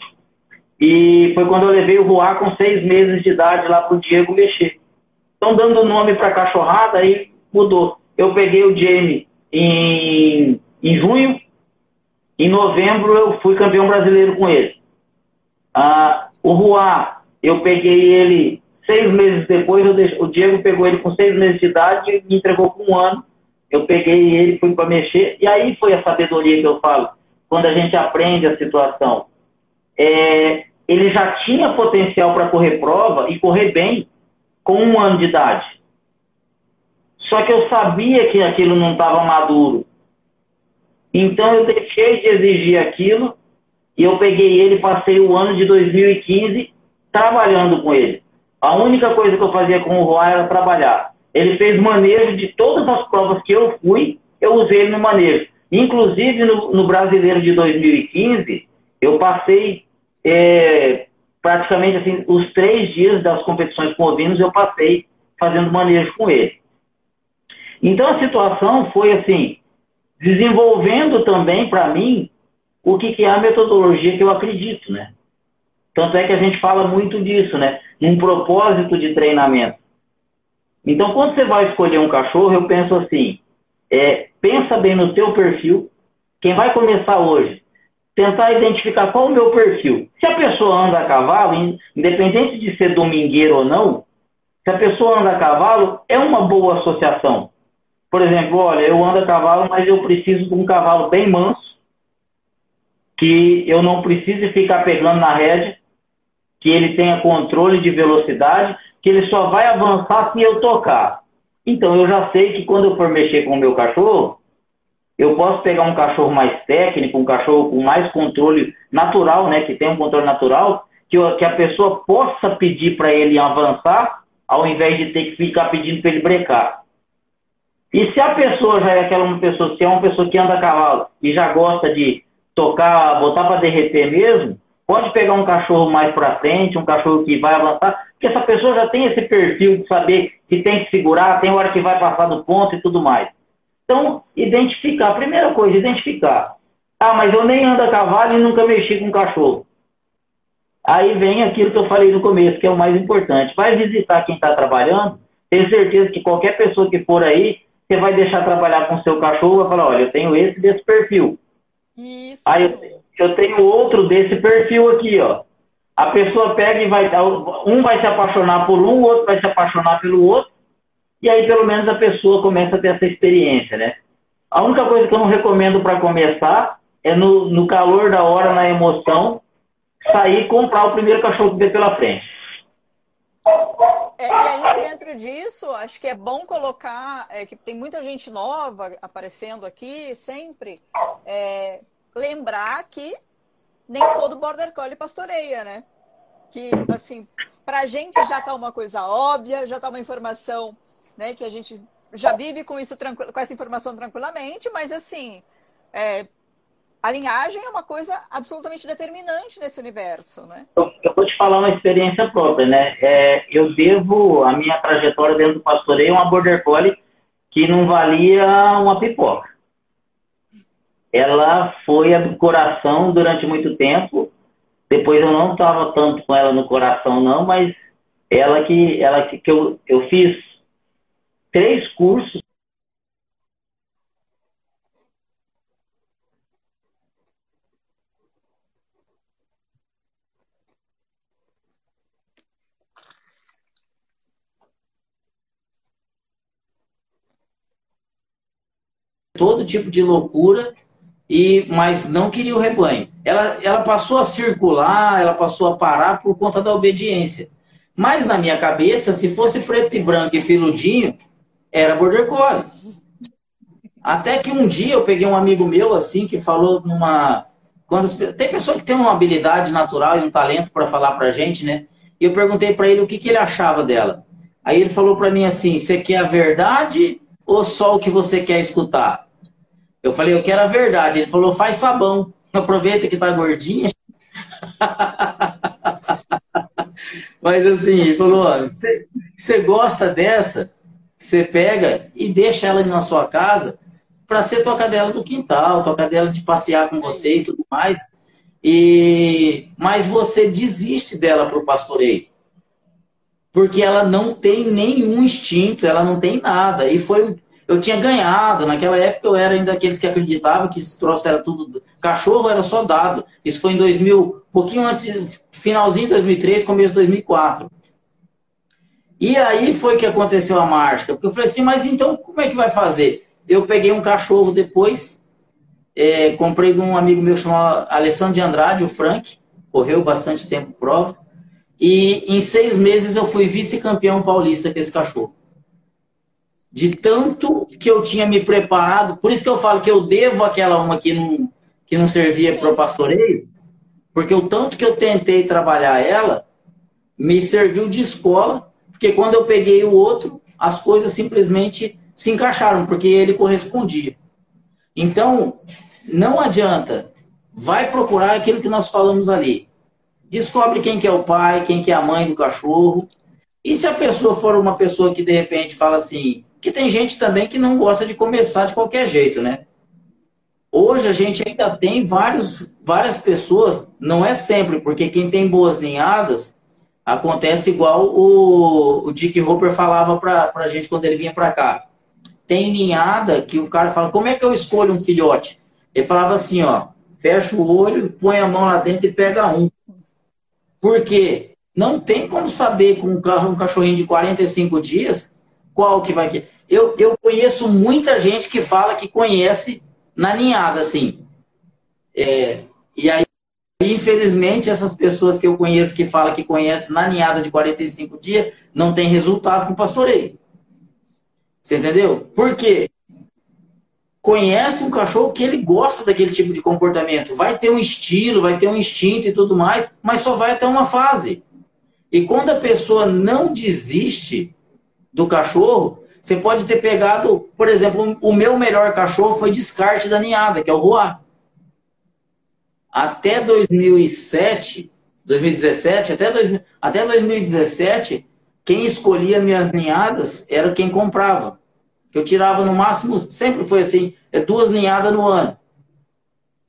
E foi quando eu levei o Ruá com seis meses de idade lá pro Diego mexer. Então, dando nome pra cachorrada, aí mudou. Eu peguei o Jamie em, em junho, em novembro eu fui campeão brasileiro com ele. Ah, o Ruá, eu peguei ele seis meses depois, o Diego pegou ele com seis meses de idade e me entregou com um ano. Eu peguei ele, fui para mexer, e aí foi a sabedoria que eu falo, quando a gente aprende a situação. É, ele já tinha potencial para correr prova e correr bem com um ano de idade. Só que eu sabia que aquilo não estava maduro. Então eu deixei de exigir aquilo e eu peguei ele e passei o ano de 2015 trabalhando com ele. A única coisa que eu fazia com o Roy era trabalhar. Ele fez manejo de todas as provas que eu fui, eu usei ele no manejo. Inclusive no, no brasileiro de 2015, eu passei é, praticamente assim, os três dias das competições com ovinos eu passei fazendo manejo com ele. Então a situação foi assim, desenvolvendo também para mim o que, que é a metodologia que eu acredito, né? Tanto é que a gente fala muito disso, né? Um propósito de treinamento. Então, quando você vai escolher um cachorro, eu penso assim: é, pensa bem no teu perfil. Quem vai começar hoje, tentar identificar qual o meu perfil. Se a pessoa anda a cavalo, independente de ser domingueiro ou não, se a pessoa anda a cavalo, é uma boa associação. Por exemplo, olha, eu ando a cavalo, mas eu preciso de um cavalo bem manso, que eu não precise ficar pegando na rédea, que ele tenha controle de velocidade, que ele só vai avançar se eu tocar. Então eu já sei que quando eu for mexer com o meu cachorro, eu posso pegar um cachorro mais técnico, um cachorro com mais controle natural, né, que tem um controle natural, que, que a pessoa possa pedir para ele avançar, ao invés de ter que ficar pedindo para ele brecar. E se a pessoa já é aquela uma pessoa, se é uma pessoa que anda a cavalo e já gosta de tocar, botar para derreter mesmo, pode pegar um cachorro mais para frente, um cachorro que vai avançar, porque essa pessoa já tem esse perfil de saber que tem que segurar, tem hora que vai passar do ponto e tudo mais. Então, identificar. Primeira coisa, identificar. Ah, mas eu nem ando a cavalo e nunca mexi com cachorro. Aí vem aquilo que eu falei no começo, que é o mais importante. Vai visitar quem está trabalhando, tenho certeza que qualquer pessoa que for aí, você vai deixar trabalhar com seu cachorro, vai falar, olha, eu tenho esse desse perfil. Isso. Aí eu, eu tenho outro desse perfil aqui, ó. A pessoa pega e vai, um vai se apaixonar por um, o outro vai se apaixonar pelo outro, e aí, pelo menos, a pessoa começa a ter essa experiência, né? A única coisa que eu não recomendo para começar é no, no calor da hora, na emoção, sair e comprar o primeiro cachorro que vê pela frente. É, e aí, dentro disso, acho que é bom colocar, é, que tem muita gente nova aparecendo aqui sempre, é, lembrar que nem todo Border Collie pastoreia, né? Que, assim, pra gente já tá uma coisa óbvia, já tá uma informação né? Que a gente já vive com isso com essa informação tranquilamente, mas assim, é, a linhagem é uma coisa absolutamente determinante nesse universo, né? Eu, eu vou te falar uma experiência própria, né? É, eu devo a minha trajetória dentro do pastoreio uma border collie que não valia uma pipoca. Ela foi a do coração durante muito tempo. Depois eu não estava tanto com ela no coração não, mas ela que ela que, que eu, eu fiz três cursos todo tipo de loucura e mas não queria o rebanho. Ela, ela passou a circular, ela passou a parar por conta da obediência. Mas na minha cabeça, se fosse preto e branco e filudinho, era border collie. Até que um dia eu peguei um amigo meu assim que falou numa quando tem pessoa que tem uma habilidade natural e um talento para falar pra gente, né? E eu perguntei para ele o que, que ele achava dela. Aí ele falou para mim assim: "Você quer a verdade ou só o que você quer escutar?" Eu falei: "Eu quero a verdade". Ele falou: "Faz sabão. Aproveita que tá gordinha". Mas assim, ele falou: "Você gosta dessa?" Você pega e deixa ela na sua casa para ser tua cadela do quintal, tua cadela de passear com você e tudo mais. e mas você desiste dela para o pastoreio. Porque ela não tem nenhum instinto, ela não tem nada. E foi eu tinha ganhado, naquela época eu era ainda aqueles que acreditavam que esse troço era tudo. Cachorro era só dado. Isso foi em 2000, pouquinho antes, finalzinho de 2003, começo de 2004. E aí foi que aconteceu a marcha. Porque eu falei assim, mas então como é que vai fazer? Eu peguei um cachorro depois, é, comprei de um amigo meu chamado Alessandro de Andrade, o Frank, correu bastante tempo prova. E em seis meses eu fui vice-campeão paulista com esse cachorro de tanto que eu tinha me preparado. Por isso que eu falo que eu devo aquela uma que não, que não servia para o pastoreio, porque o tanto que eu tentei trabalhar ela me serviu de escola, porque quando eu peguei o outro, as coisas simplesmente se encaixaram, porque ele correspondia. Então, não adianta, vai procurar aquilo que nós falamos ali. Descobre quem que é o pai, quem que é a mãe do cachorro. E se a pessoa for uma pessoa que de repente fala assim, que tem gente também que não gosta de começar de qualquer jeito, né? Hoje a gente ainda tem vários, várias pessoas, não é sempre, porque quem tem boas ninhadas, acontece igual o, o Dick Hopper falava para a gente quando ele vinha para cá. Tem ninhada que o cara fala, como é que eu escolho um filhote? Ele falava assim, ó, fecha o olho, põe a mão lá dentro e pega um. Por quê? Não tem como saber com um cachorrinho de 45 dias qual que vai. Eu, eu conheço muita gente que fala que conhece na ninhada, assim. É, e aí, infelizmente, essas pessoas que eu conheço que falam que conhece na ninhada de 45 dias não tem resultado com o pastoreio. Você entendeu? Por quê? Conhece um cachorro que ele gosta daquele tipo de comportamento. Vai ter um estilo, vai ter um instinto e tudo mais, mas só vai até uma fase. E quando a pessoa não desiste, do cachorro, você pode ter pegado, por exemplo, o meu melhor cachorro foi descarte da ninhada, que é o Roá. Até 2007, 2017, até, até 2017, quem escolhia minhas ninhadas era quem comprava. Eu tirava no máximo, sempre foi assim, é duas ninhadas no ano.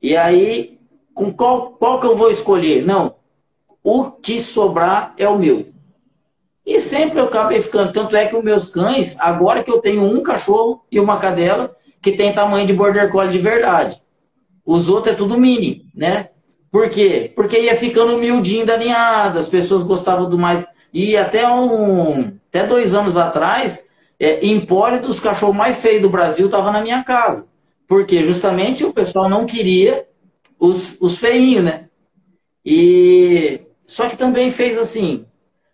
E aí, com qual, qual que eu vou escolher? Não, o que sobrar é o meu. E sempre eu acabei ficando. Tanto é que os meus cães, agora que eu tenho um cachorro e uma cadela, que tem tamanho de border collie de verdade. Os outros é tudo mini, né? Por quê? Porque ia ficando humildinho da ninhada, as pessoas gostavam do mais. E até um. Até dois anos atrás, é, Empório dos cachorros mais feios do Brasil estava na minha casa. Porque justamente o pessoal não queria os, os feinhos, né? E. Só que também fez assim,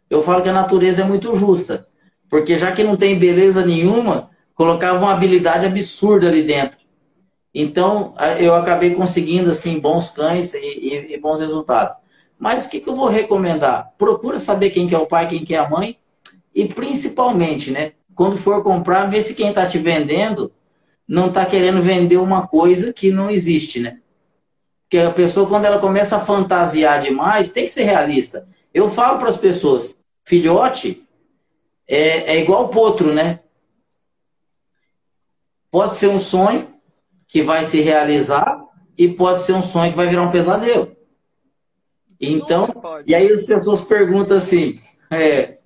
eu falo que a natureza é muito justa. Porque já que não tem beleza nenhuma, colocava uma habilidade absurda ali dentro. Então, eu acabei conseguindo assim bons cães e, e, e bons resultados. Mas o que, que eu vou recomendar? Procura saber quem que é o pai, quem que é a mãe. E principalmente, né? Quando for comprar, vê se quem está te vendendo não está querendo vender uma coisa que não existe, né? Porque a pessoa, quando ela começa a fantasiar demais, tem que ser realista. Eu falo para as pessoas, filhote é, é igual potro, né? Pode ser um sonho que vai se realizar e pode ser um sonho que vai virar um pesadelo. Então, e aí as pessoas perguntam assim, é,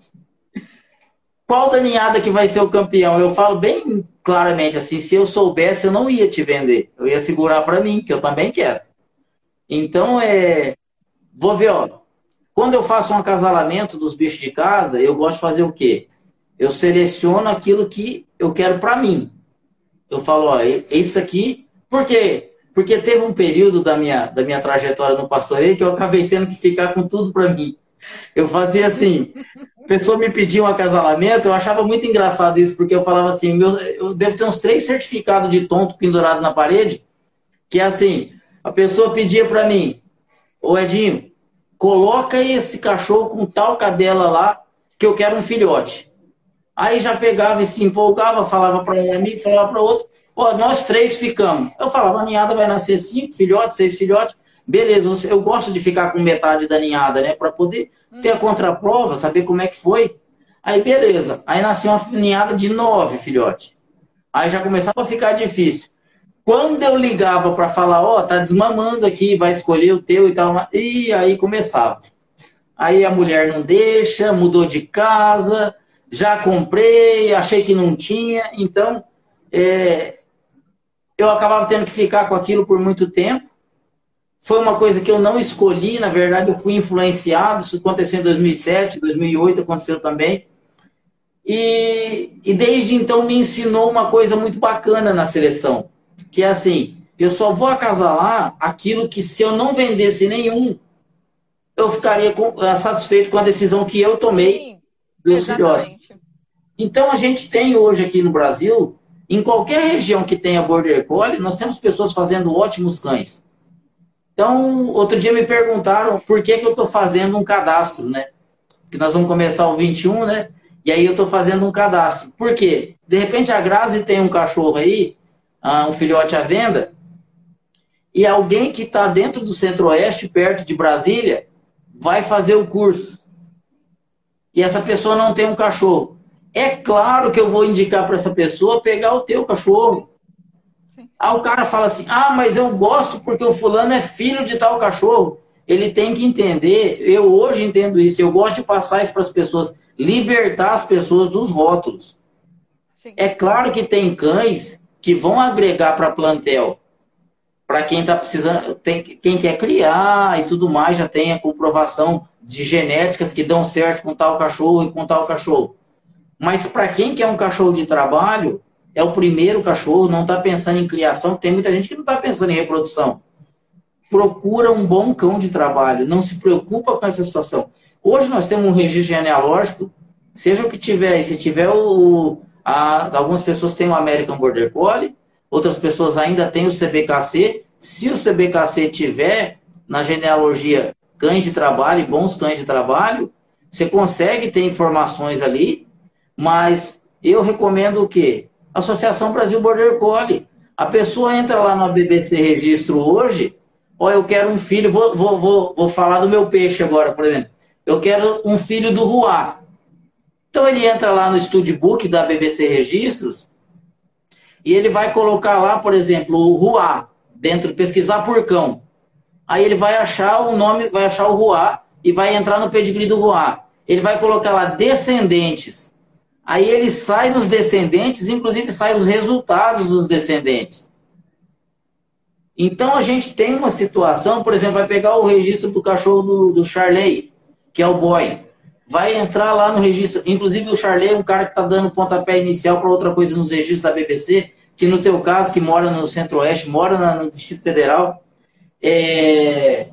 qual da ninhada que vai ser o campeão? Eu falo bem claramente assim, se eu soubesse, eu não ia te vender. Eu ia segurar para mim, que eu também quero. Então, é, vou ver, ó, quando eu faço um acasalamento dos bichos de casa, eu gosto de fazer o quê? Eu seleciono aquilo que eu quero para mim. Eu falo, ó, isso aqui. Por quê? Porque teve um período da minha, da minha trajetória no pastoreio que eu acabei tendo que ficar com tudo para mim. Eu fazia assim, a pessoa me pedia um acasalamento, eu achava muito engraçado isso, porque eu falava assim, meu, eu devo ter uns três certificados de tonto pendurado na parede, que é assim, a pessoa pedia para mim, ô Edinho, coloca esse cachorro com tal cadela lá, que eu quero um filhote. Aí já pegava e se empolgava, falava para um amigo, falava para outro, ó, nós três ficamos. Eu falava, a ninhada vai nascer cinco filhotes, seis filhotes. Beleza, eu gosto de ficar com metade da ninhada, né? Para poder ter a contraprova, saber como é que foi. Aí, beleza. Aí nasceu uma ninhada de nove filhotes. Aí já começava a ficar difícil. Quando eu ligava para falar, ó, oh, tá desmamando aqui, vai escolher o teu e tal, e aí começava. Aí a mulher não deixa, mudou de casa, já comprei, achei que não tinha, então é, eu acabava tendo que ficar com aquilo por muito tempo. Foi uma coisa que eu não escolhi, na verdade eu fui influenciado, isso aconteceu em 2007, 2008 aconteceu também. E, e desde então me ensinou uma coisa muito bacana na seleção, que é assim, eu só vou acasalar aquilo que se eu não vendesse nenhum, eu ficaria com, uh, satisfeito com a decisão que eu tomei Sim, filhotes. Então a gente tem hoje aqui no Brasil, em qualquer região que tenha Border Collie, nós temos pessoas fazendo ótimos cães. Então, outro dia me perguntaram por que, que eu estou fazendo um cadastro, né? Que nós vamos começar o 21, né? E aí eu estou fazendo um cadastro. Por quê? De repente a Grazi tem um cachorro aí, ah, um filhote à venda, e alguém que está dentro do centro-oeste, perto de Brasília, vai fazer o curso. E essa pessoa não tem um cachorro. É claro que eu vou indicar para essa pessoa pegar o teu cachorro. Sim. Aí o cara fala assim: ah, mas eu gosto porque o fulano é filho de tal cachorro. Ele tem que entender, eu hoje entendo isso, eu gosto de passar isso para as pessoas libertar as pessoas dos rótulos. Sim. É claro que tem cães que vão agregar para plantel. Para quem está precisando, tem, quem quer criar e tudo mais, já tem a comprovação de genéticas que dão certo com tal cachorro e com tal cachorro. Mas para quem quer um cachorro de trabalho, é o primeiro cachorro, não está pensando em criação, tem muita gente que não está pensando em reprodução. Procura um bom cão de trabalho, não se preocupa com essa situação. Hoje nós temos um registro genealógico, seja o que tiver, se tiver o. A, algumas pessoas têm o American Border Collie, outras pessoas ainda têm o CBKC. Se o CBKC tiver na genealogia cães de trabalho e bons cães de trabalho, você consegue ter informações ali, mas eu recomendo o quê? Associação Brasil Border Collie. A pessoa entra lá no BBC Registro hoje, ó, eu quero um filho, vou, vou, vou, vou falar do meu peixe agora, por exemplo. Eu quero um filho do Ruá. Então ele entra lá no Studbook da BBC Registros e ele vai colocar lá, por exemplo, o Ruá, dentro, pesquisar por cão. Aí ele vai achar o nome, vai achar o Ruá e vai entrar no pedigree do Ruá. Ele vai colocar lá descendentes. Aí ele sai nos descendentes, inclusive sai os resultados dos descendentes. Então a gente tem uma situação, por exemplo, vai pegar o registro do cachorro do, do Charley que é o boy, vai entrar lá no registro. Inclusive o Charley é um cara que está dando pontapé inicial para outra coisa nos registros da BBC, que no teu caso, que mora no Centro-Oeste, mora no Distrito Federal, é...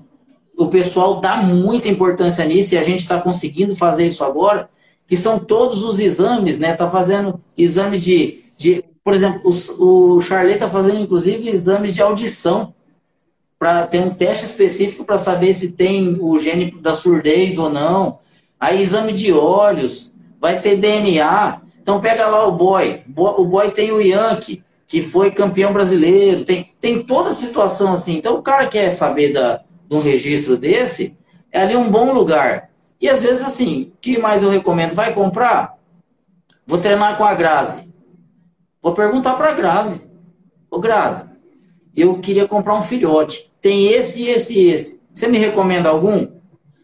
o pessoal dá muita importância nisso e a gente está conseguindo fazer isso agora, que são todos os exames, né? Está fazendo exames de, de. Por exemplo, o, o Charley está fazendo inclusive exames de audição para ter um teste específico para saber se tem o gene da surdez ou não. Aí exame de olhos, vai ter DNA. Então pega lá o boy. O boy tem o Yankee, que foi campeão brasileiro. Tem, tem toda a situação assim. Então o cara quer saber da, de um registro desse, é ali um bom lugar. E às vezes assim, o que mais eu recomendo? Vai comprar? Vou treinar com a Grazi. Vou perguntar para a Grazi. Ô Grazi, eu queria comprar um filhote tem esse, esse e esse. Você me recomenda algum?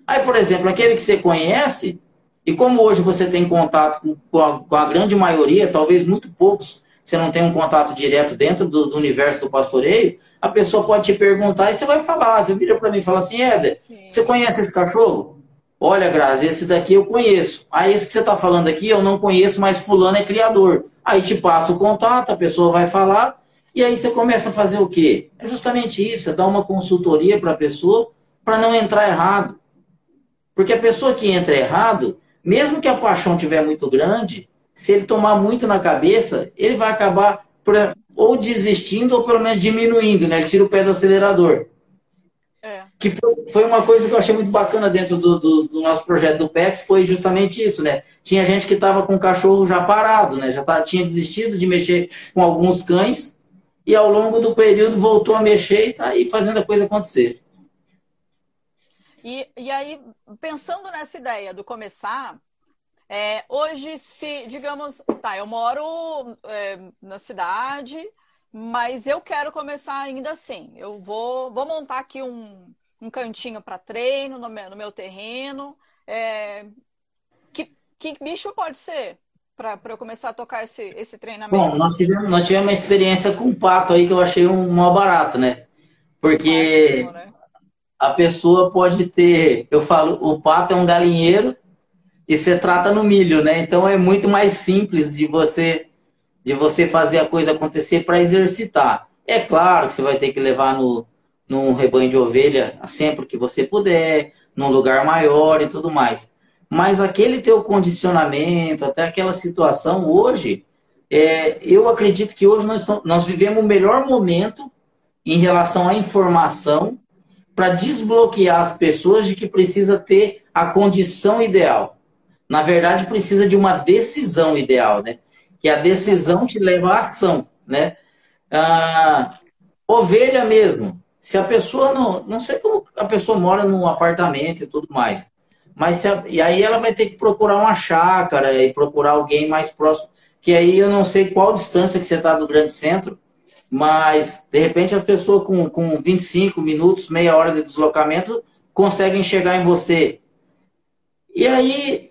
Aí, por exemplo, aquele que você conhece, e como hoje você tem contato com, a, com a, grande maioria, talvez muito poucos, você não tem um contato direto dentro do, do, universo do pastoreio, a pessoa pode te perguntar e você vai falar. Você vira para mim e fala assim: Éder, você conhece esse cachorro? Olha, Grazi, esse daqui eu conheço. Aí, esse que você está falando aqui eu não conheço, mas Fulano é criador. Aí te passa o contato, a pessoa vai falar e aí você começa a fazer o quê? É justamente isso, é dar uma consultoria para a pessoa para não entrar errado. Porque a pessoa que entra errado, mesmo que a paixão tiver muito grande, se ele tomar muito na cabeça, ele vai acabar ou desistindo ou pelo menos diminuindo, né? Ele tira o pé do acelerador. É. Que foi, foi, uma coisa que eu achei muito bacana dentro do, do, do, nosso projeto do PEX, foi justamente isso, né? Tinha gente que estava com o cachorro já parado, né? Já tá, tinha desistido de mexer com alguns cães e ao longo do período voltou a mexer e está aí fazendo a coisa acontecer. E, e aí, pensando nessa ideia do começar, é, hoje, se, digamos, tá, eu moro é, na cidade, mas eu quero começar ainda assim. Eu vou, vou montar aqui um, um cantinho para treino no meu, no meu terreno. É, que, que bicho pode ser para eu começar a tocar esse, esse treinamento? Bom, nós tivemos, nós tivemos uma experiência com um pato aí que eu achei um mal barato, né? Porque Ótimo, né? a pessoa pode ter, eu falo, o pato é um galinheiro e você trata no milho, né? Então é muito mais simples de você de você fazer a coisa acontecer para exercitar. É claro que você vai ter que levar no num rebanho de ovelha sempre que você puder, num lugar maior e tudo mais. Mas aquele teu condicionamento, até aquela situação hoje, é, eu acredito que hoje nós, nós vivemos o melhor momento em relação à informação para desbloquear as pessoas de que precisa ter a condição ideal. Na verdade, precisa de uma decisão ideal, né? Que a decisão te leva à ação, né? Ah, ovelha mesmo. Se a pessoa não, não sei como a pessoa mora num apartamento e tudo mais, mas a, e aí ela vai ter que procurar uma chácara e procurar alguém mais próximo, que aí eu não sei qual distância que você está do grande centro, mas de repente as pessoas com, com 25 minutos, meia hora de deslocamento conseguem chegar em você. E aí